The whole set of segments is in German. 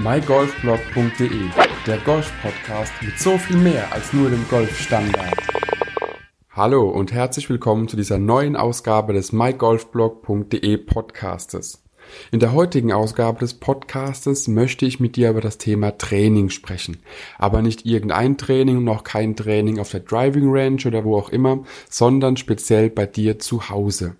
mygolfblog.de, der Golf-Podcast mit so viel mehr als nur dem Golfstandard. Hallo und herzlich willkommen zu dieser neuen Ausgabe des mygolfblog.de Podcastes. In der heutigen Ausgabe des Podcastes möchte ich mit dir über das Thema Training sprechen. Aber nicht irgendein Training und auch kein Training auf der Driving Range oder wo auch immer, sondern speziell bei dir zu Hause.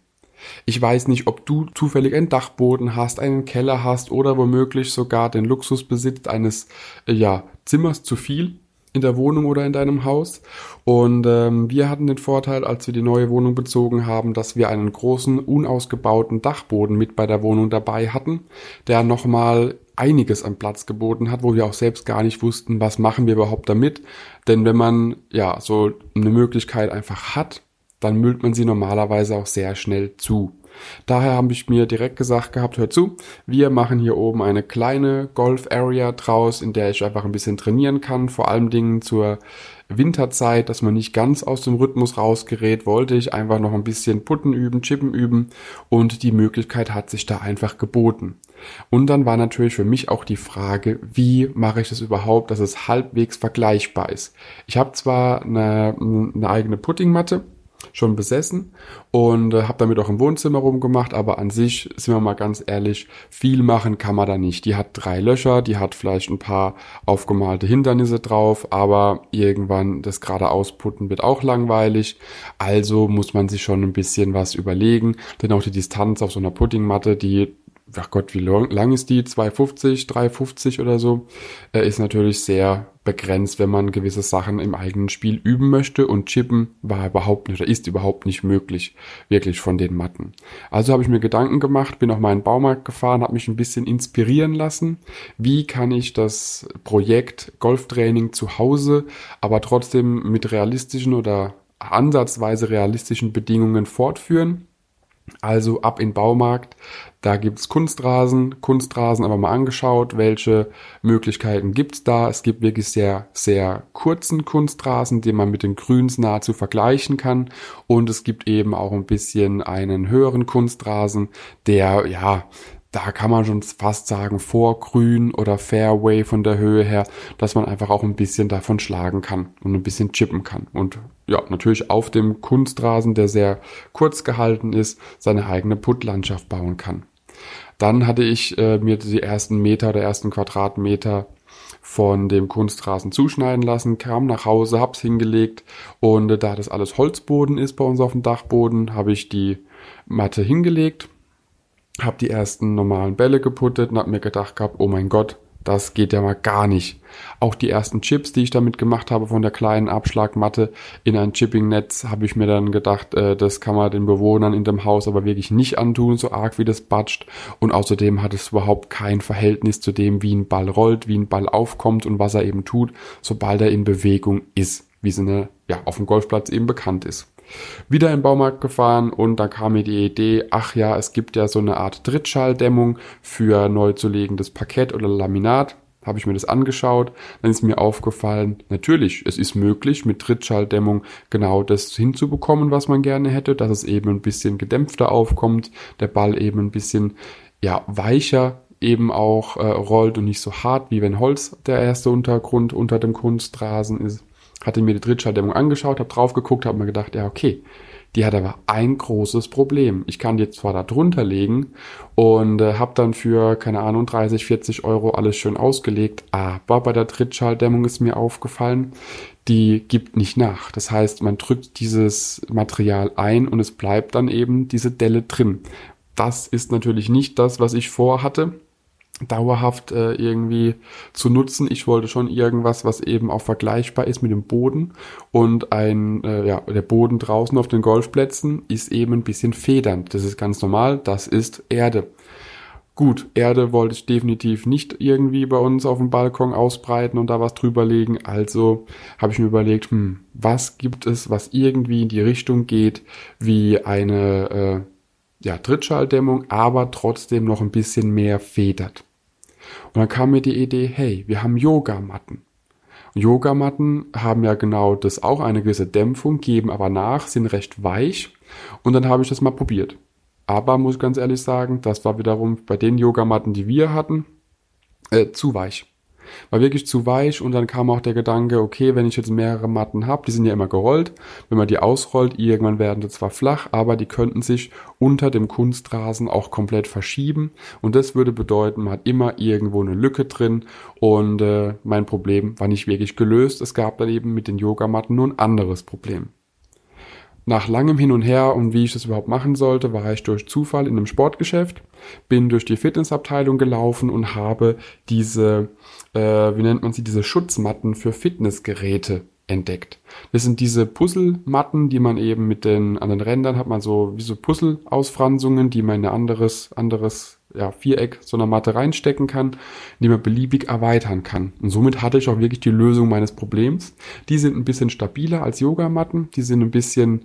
Ich weiß nicht, ob du zufällig einen Dachboden hast, einen Keller hast oder womöglich sogar den Luxus besitzt eines äh, ja, Zimmers zu viel in der Wohnung oder in deinem Haus. Und ähm, wir hatten den Vorteil, als wir die neue Wohnung bezogen haben, dass wir einen großen, unausgebauten Dachboden mit bei der Wohnung dabei hatten, der nochmal einiges an Platz geboten hat, wo wir auch selbst gar nicht wussten, was machen wir überhaupt damit. Denn wenn man ja so eine Möglichkeit einfach hat, dann müllt man sie normalerweise auch sehr schnell zu. Daher habe ich mir direkt gesagt gehabt, hör zu, wir machen hier oben eine kleine Golf-Area draus, in der ich einfach ein bisschen trainieren kann, vor allem Dingen zur Winterzeit, dass man nicht ganz aus dem Rhythmus rausgerät, wollte ich einfach noch ein bisschen Putten üben, Chippen üben und die Möglichkeit hat sich da einfach geboten. Und dann war natürlich für mich auch die Frage, wie mache ich das überhaupt, dass es halbwegs vergleichbar ist. Ich habe zwar eine, eine eigene Puttingmatte, schon besessen und äh, habe damit auch im Wohnzimmer rumgemacht, aber an sich, sind wir mal ganz ehrlich, viel machen kann man da nicht. Die hat drei Löcher, die hat vielleicht ein paar aufgemalte Hindernisse drauf, aber irgendwann das gerade ausputten wird auch langweilig. Also muss man sich schon ein bisschen was überlegen, denn auch die Distanz auf so einer Puttingmatte, die ach Gott, wie lang, lang ist die? 250, 350 oder so, äh, ist natürlich sehr begrenzt, wenn man gewisse Sachen im eigenen Spiel üben möchte und chippen war überhaupt nicht oder ist überhaupt nicht möglich, wirklich von den Matten. Also habe ich mir Gedanken gemacht, bin auf meinen Baumarkt gefahren, habe mich ein bisschen inspirieren lassen. Wie kann ich das Projekt Golftraining zu Hause, aber trotzdem mit realistischen oder ansatzweise realistischen Bedingungen fortführen? Also ab in Baumarkt. Da gibt's Kunstrasen, Kunstrasen aber mal angeschaut, welche Möglichkeiten gibt's da. Es gibt wirklich sehr, sehr kurzen Kunstrasen, den man mit den Grüns nahezu vergleichen kann. Und es gibt eben auch ein bisschen einen höheren Kunstrasen, der, ja, da kann man schon fast sagen, vorgrün oder Fairway von der Höhe her, dass man einfach auch ein bisschen davon schlagen kann und ein bisschen chippen kann. Und ja, natürlich auf dem Kunstrasen, der sehr kurz gehalten ist, seine eigene Puttlandschaft bauen kann. Dann hatte ich äh, mir die ersten Meter oder ersten Quadratmeter von dem Kunstrasen zuschneiden lassen, kam nach Hause, hab's hingelegt und äh, da das alles Holzboden ist bei uns auf dem Dachboden, habe ich die Matte hingelegt habe die ersten normalen Bälle geputtet und habe mir gedacht gehabt, oh mein Gott, das geht ja mal gar nicht. Auch die ersten Chips, die ich damit gemacht habe von der kleinen Abschlagmatte in ein Chipping-Netz, habe ich mir dann gedacht, äh, das kann man den Bewohnern in dem Haus aber wirklich nicht antun, so arg wie das batscht. Und außerdem hat es überhaupt kein Verhältnis zu dem, wie ein Ball rollt, wie ein Ball aufkommt und was er eben tut, sobald er in Bewegung ist, wie es eine, ja, auf dem Golfplatz eben bekannt ist wieder im Baumarkt gefahren und da kam mir die Idee, ach ja, es gibt ja so eine Art Drittschalldämmung für neu zu legendes Parkett oder Laminat. Habe ich mir das angeschaut, dann ist mir aufgefallen, natürlich, es ist möglich, mit Trittschalldämmung genau das hinzubekommen, was man gerne hätte, dass es eben ein bisschen gedämpfter aufkommt, der Ball eben ein bisschen ja, weicher eben auch äh, rollt und nicht so hart, wie wenn Holz der erste Untergrund unter dem Kunstrasen ist hatte mir die Drittschalldämmung angeschaut, habe drauf geguckt, habe mir gedacht, ja okay, die hat aber ein großes Problem. Ich kann die zwar da drunter legen und äh, habe dann für, keine Ahnung, 30, 40 Euro alles schön ausgelegt, aber bei der Drittschalldämmung ist mir aufgefallen, die gibt nicht nach. Das heißt, man drückt dieses Material ein und es bleibt dann eben diese Delle drin. Das ist natürlich nicht das, was ich vorhatte dauerhaft äh, irgendwie zu nutzen. Ich wollte schon irgendwas, was eben auch vergleichbar ist mit dem Boden und ein äh, ja der Boden draußen auf den Golfplätzen ist eben ein bisschen federnd. Das ist ganz normal. Das ist Erde. Gut, Erde wollte ich definitiv nicht irgendwie bei uns auf dem Balkon ausbreiten und da was drüber legen. Also habe ich mir überlegt, hm, was gibt es, was irgendwie in die Richtung geht, wie eine äh, ja, Trittschalldämmung, aber trotzdem noch ein bisschen mehr federt. Und dann kam mir die Idee, hey, wir haben Yogamatten. Yogamatten haben ja genau das auch eine gewisse Dämpfung, geben aber nach, sind recht weich. Und dann habe ich das mal probiert. Aber muss ganz ehrlich sagen, das war wiederum bei den Yogamatten, die wir hatten, äh, zu weich. War wirklich zu weich und dann kam auch der Gedanke, okay, wenn ich jetzt mehrere Matten habe, die sind ja immer gerollt, wenn man die ausrollt, irgendwann werden die zwar flach, aber die könnten sich unter dem Kunstrasen auch komplett verschieben und das würde bedeuten, man hat immer irgendwo eine Lücke drin und äh, mein Problem war nicht wirklich gelöst. Es gab dann eben mit den Yogamatten nur ein anderes Problem. Nach langem Hin und Her und wie ich das überhaupt machen sollte, war ich durch Zufall in einem Sportgeschäft, bin durch die Fitnessabteilung gelaufen und habe diese, äh, wie nennt man sie, diese Schutzmatten für Fitnessgeräte entdeckt. Das sind diese Puzzlematten, die man eben mit den, an den Rändern hat man so, wie so Puzzle-Ausfranzungen, die man in ein anderes, anderes ja, Viereck so einer Matte reinstecken kann, die man beliebig erweitern kann. Und somit hatte ich auch wirklich die Lösung meines Problems. Die sind ein bisschen stabiler als Yogamatten, die sind ein bisschen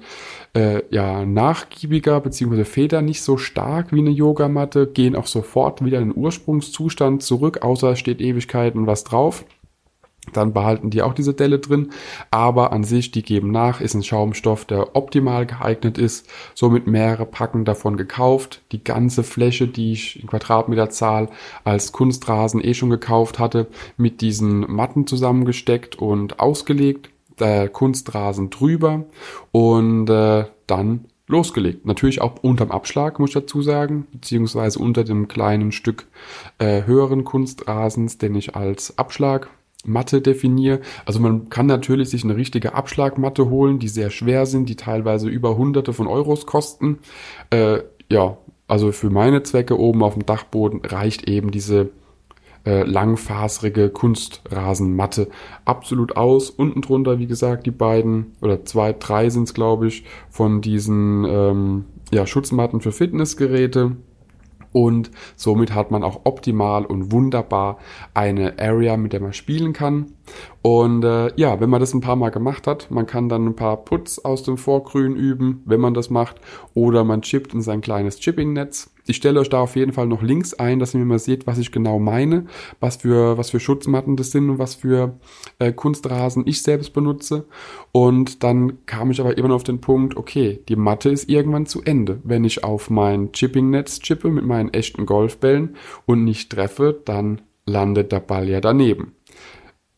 äh, ja, nachgiebiger, beziehungsweise federn nicht so stark wie eine Yogamatte, gehen auch sofort wieder in den Ursprungszustand zurück, außer es steht Ewigkeiten was drauf dann behalten die auch diese Delle drin. Aber an sich, die geben nach, ist ein Schaumstoff, der optimal geeignet ist. Somit mehrere Packen davon gekauft. Die ganze Fläche, die ich in Quadratmeterzahl als Kunstrasen eh schon gekauft hatte, mit diesen Matten zusammengesteckt und ausgelegt. Der Kunstrasen drüber und äh, dann losgelegt. Natürlich auch unterm Abschlag, muss ich dazu sagen, beziehungsweise unter dem kleinen Stück äh, höheren Kunstrasens, den ich als Abschlag Matte definiere. Also man kann natürlich sich eine richtige Abschlagmatte holen, die sehr schwer sind, die teilweise über hunderte von Euros kosten. Äh, ja, also für meine Zwecke oben auf dem Dachboden reicht eben diese äh, langfaserige Kunstrasenmatte absolut aus. Unten drunter, wie gesagt, die beiden oder zwei, drei sind es, glaube ich, von diesen ähm, ja, Schutzmatten für Fitnessgeräte und somit hat man auch optimal und wunderbar eine Area, mit der man spielen kann. Und äh, ja, wenn man das ein paar Mal gemacht hat, man kann dann ein paar Putz aus dem Vorgrün üben, wenn man das macht, oder man chippt in sein kleines Chipping-Netz. Ich stelle euch da auf jeden Fall noch Links ein, dass ihr mal seht, was ich genau meine, was für, was für Schutzmatten das sind und was für äh, Kunstrasen ich selbst benutze. Und dann kam ich aber immer auf den Punkt, okay, die Matte ist irgendwann zu Ende. Wenn ich auf mein Chipping-Netz chippe mit meinen echten Golfbällen und nicht treffe, dann landet der Ball ja daneben.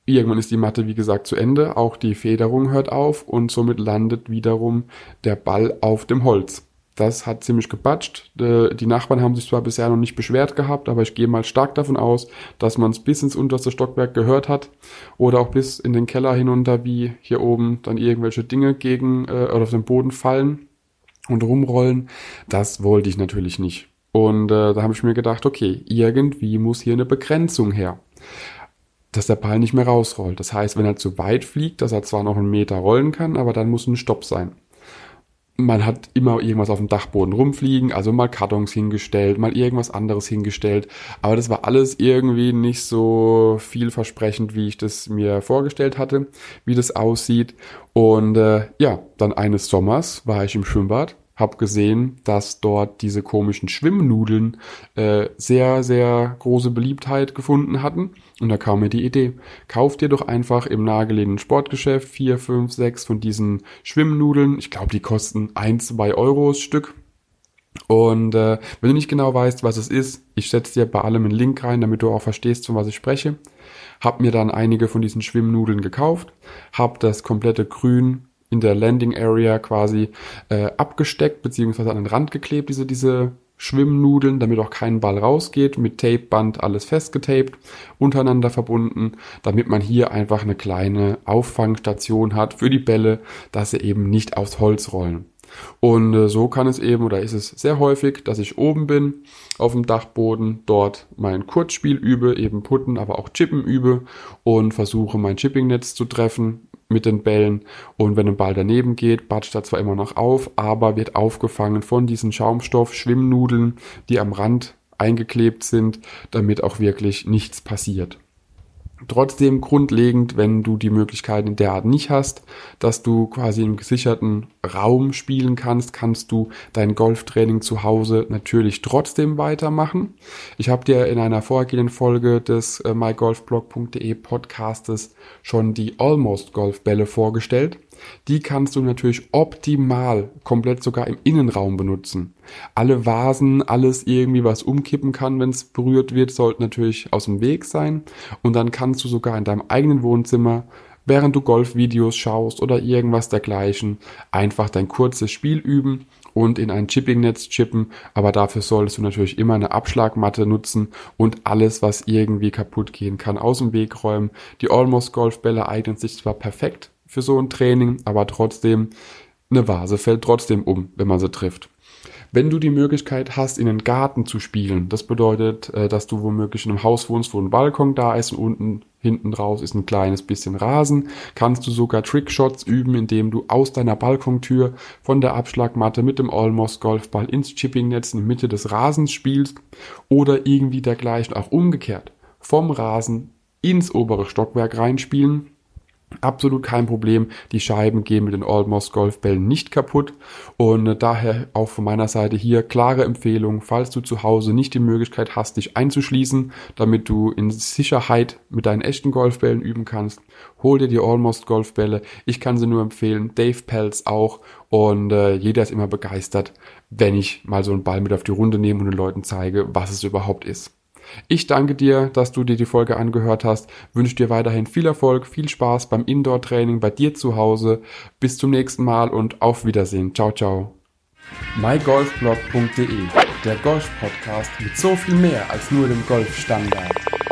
Irgendwann ist die Matte, wie gesagt, zu Ende, auch die Federung hört auf und somit landet wiederum der Ball auf dem Holz. Das hat ziemlich gebatscht. Die Nachbarn haben sich zwar bisher noch nicht beschwert gehabt, aber ich gehe mal stark davon aus, dass man es bis ins unterste Stockwerk gehört hat oder auch bis in den Keller hinunter, wie hier oben dann irgendwelche Dinge gegen äh, oder auf den Boden fallen und rumrollen. Das wollte ich natürlich nicht. Und äh, da habe ich mir gedacht, okay, irgendwie muss hier eine Begrenzung her dass der Ball nicht mehr rausrollt. Das heißt, wenn er zu weit fliegt, dass er zwar noch einen Meter rollen kann, aber dann muss ein Stopp sein. Man hat immer irgendwas auf dem Dachboden rumfliegen, also mal Kartons hingestellt, mal irgendwas anderes hingestellt, aber das war alles irgendwie nicht so vielversprechend, wie ich das mir vorgestellt hatte, wie das aussieht. Und äh, ja, dann eines Sommers war ich im Schwimmbad habe gesehen, dass dort diese komischen Schwimmnudeln äh, sehr, sehr große Beliebtheit gefunden hatten. Und da kam mir die Idee, kauf dir doch einfach im nahegelegenen Sportgeschäft vier, fünf, sechs von diesen Schwimmnudeln. Ich glaube, die kosten ein, zwei Euro Stück. Und äh, wenn du nicht genau weißt, was es ist, ich setze dir bei allem einen Link rein, damit du auch verstehst, von was ich spreche. Hab mir dann einige von diesen Schwimmnudeln gekauft, hab das komplette Grün in der Landing Area quasi äh, abgesteckt beziehungsweise an den Rand geklebt, diese, diese Schwimmnudeln, damit auch kein Ball rausgeht, mit Tapeband alles festgetaped, untereinander verbunden, damit man hier einfach eine kleine Auffangstation hat für die Bälle, dass sie eben nicht aufs Holz rollen. Und äh, so kann es eben oder ist es sehr häufig, dass ich oben bin auf dem Dachboden, dort mein Kurzspiel übe, eben Putten, aber auch Chippen übe und versuche mein Chippingnetz zu treffen mit den Bällen und wenn ein Ball daneben geht, batscht er zwar immer noch auf, aber wird aufgefangen von diesen Schaumstoff-Schwimmnudeln, die am Rand eingeklebt sind, damit auch wirklich nichts passiert. Trotzdem grundlegend, wenn du die Möglichkeit in der Art nicht hast, dass du quasi im gesicherten Raum spielen kannst, kannst du dein Golftraining zu Hause natürlich trotzdem weitermachen. Ich habe dir in einer vorhergehenden Folge des äh, mygolfblog.de Podcastes schon die Almost Golfbälle vorgestellt. Die kannst du natürlich optimal komplett sogar im Innenraum benutzen. Alle Vasen, alles irgendwie, was umkippen kann, wenn es berührt wird, sollte natürlich aus dem Weg sein. Und dann kannst du sogar in deinem eigenen Wohnzimmer während du Golfvideos schaust oder irgendwas dergleichen, einfach dein kurzes Spiel üben und in ein Chippingnetz chippen, aber dafür solltest du natürlich immer eine Abschlagmatte nutzen und alles, was irgendwie kaputt gehen kann, aus dem Weg räumen. Die Almost Golfbälle eignen sich zwar perfekt für so ein Training, aber trotzdem, eine Vase fällt trotzdem um, wenn man sie trifft. Wenn du die Möglichkeit hast, in den Garten zu spielen, das bedeutet, äh, dass du womöglich in einem Haus wohnst, wo ein Balkon da ist und unten hinten draus ist ein kleines bisschen Rasen, kannst du sogar Trickshots üben, indem du aus deiner Balkontür von der Abschlagmatte mit dem Almost Golfball ins Chippingnetz in die Mitte des Rasens spielst oder irgendwie dergleichen auch umgekehrt vom Rasen ins obere Stockwerk reinspielen Absolut kein Problem. Die Scheiben gehen mit den Almost Golfbällen nicht kaputt. Und äh, daher auch von meiner Seite hier klare Empfehlung, falls du zu Hause nicht die Möglichkeit hast, dich einzuschließen, damit du in Sicherheit mit deinen echten Golfbällen üben kannst, hol dir die Almost Golfbälle. Ich kann sie nur empfehlen. Dave Pelz auch. Und äh, jeder ist immer begeistert, wenn ich mal so einen Ball mit auf die Runde nehme und den Leuten zeige, was es überhaupt ist. Ich danke dir, dass du dir die Folge angehört hast, wünsche dir weiterhin viel Erfolg, viel Spaß beim Indoor-Training bei dir zu Hause. Bis zum nächsten Mal und auf Wiedersehen. Ciao, ciao. mygolfblog.de, der Golf-Podcast mit so viel mehr als nur dem Golfstandard.